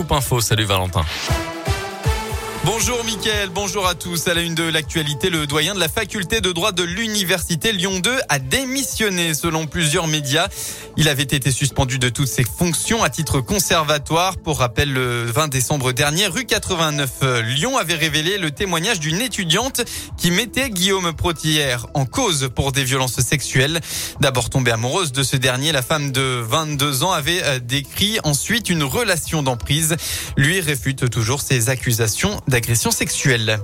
Scoop Info. Salut Valentin. Bonjour Mickaël, bonjour à tous. À la une de l'actualité, le doyen de la faculté de droit de l'université Lyon 2 a démissionné selon plusieurs médias. Il avait été suspendu de toutes ses fonctions à titre conservatoire. Pour rappel, le 20 décembre dernier, rue 89 Lyon avait révélé le témoignage d'une étudiante qui mettait Guillaume Protillère en cause pour des violences sexuelles. D'abord tombée amoureuse de ce dernier, la femme de 22 ans avait euh, décrit ensuite une relation d'emprise. Lui réfute toujours ses accusations d'agression sexuelle.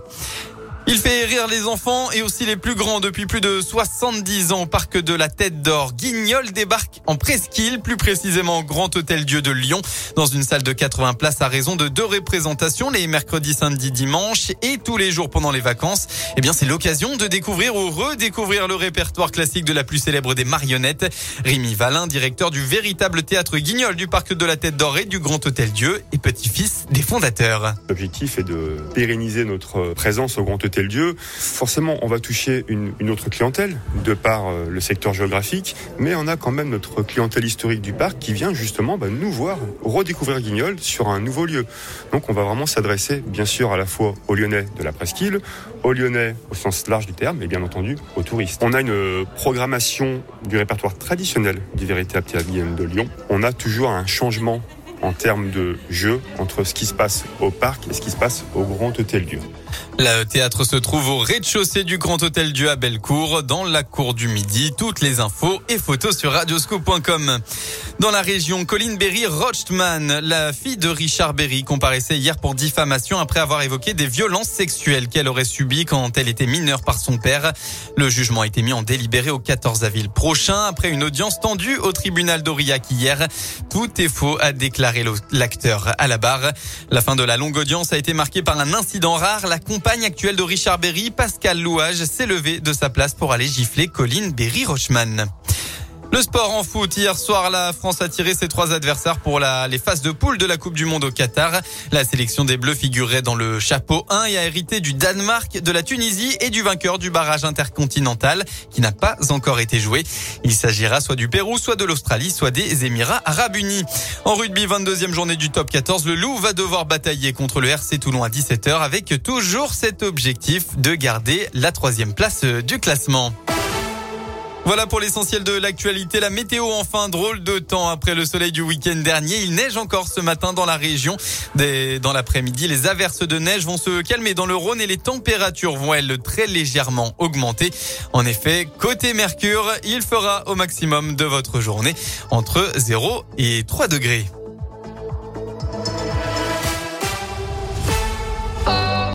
Il fait rire les enfants et aussi les plus grands depuis plus de 70 ans au parc de la Tête d'Or. Guignol débarque en presqu'île, plus précisément au Grand Hôtel Dieu de Lyon, dans une salle de 80 places à raison de deux représentations, les mercredis, samedis, dimanches et tous les jours pendant les vacances. Eh bien, c'est l'occasion de découvrir ou redécouvrir le répertoire classique de la plus célèbre des marionnettes. Rémi Valin, directeur du véritable théâtre Guignol du parc de la Tête d'Or et du Grand Hôtel Dieu et petit-fils des fondateurs. L'objectif est de pérenniser notre présence au Grand Hôtel Dieu, forcément, on va toucher une, autre clientèle de par euh, le secteur géographique, mais on a quand même notre clientèle historique du parc qui vient justement bah, nous voir redécouvrir Guignol sur un nouveau lieu. Donc on va vraiment s'adresser bien sûr à la fois aux Lyonnais de la presqu'île, aux Lyonnais au sens large du terme, et bien entendu aux touristes. On a une programmation du répertoire traditionnel du véritable théâtre de Lyon. On a toujours un changement en termes de jeu entre ce qui se passe au parc et ce qui se passe au Grand Hôtel Dieu. Le théâtre se trouve au rez-de-chaussée du Grand Hôtel Dieu à Bellecour, dans la cour du Midi. Toutes les infos et photos sur radioscope.com. Dans la région, Colline Berry Rochtman, la fille de Richard Berry, comparaissait hier pour diffamation après avoir évoqué des violences sexuelles qu'elle aurait subies quand elle était mineure par son père. Le jugement a été mis en délibéré au 14 avril prochain après une audience tendue au tribunal d'Aurillac hier. Tout est faux, a déclaré l'acteur à la barre. La fin de la longue audience a été marquée par un incident rare. Compagne actuelle de Richard Berry, Pascal Louage, s'est levée de sa place pour aller gifler Colline Berry-Rochman. Le sport en foot. Hier soir, la France a tiré ses trois adversaires pour les phases de poule de la Coupe du Monde au Qatar. La sélection des Bleus figurait dans le chapeau 1 et a hérité du Danemark, de la Tunisie et du vainqueur du barrage intercontinental qui n'a pas encore été joué. Il s'agira soit du Pérou, soit de l'Australie, soit des Émirats arabes unis. En rugby, 22e journée du top 14, le Loup va devoir batailler contre le RC Toulon à 17h avec toujours cet objectif de garder la troisième place du classement. Voilà pour l'essentiel de l'actualité. La météo, enfin, drôle de temps après le soleil du week-end dernier. Il neige encore ce matin dans la région. dans l'après-midi, les averses de neige vont se calmer dans le Rhône et les températures vont, elles, très légèrement augmenter. En effet, côté Mercure, il fera au maximum de votre journée entre 0 et 3 degrés.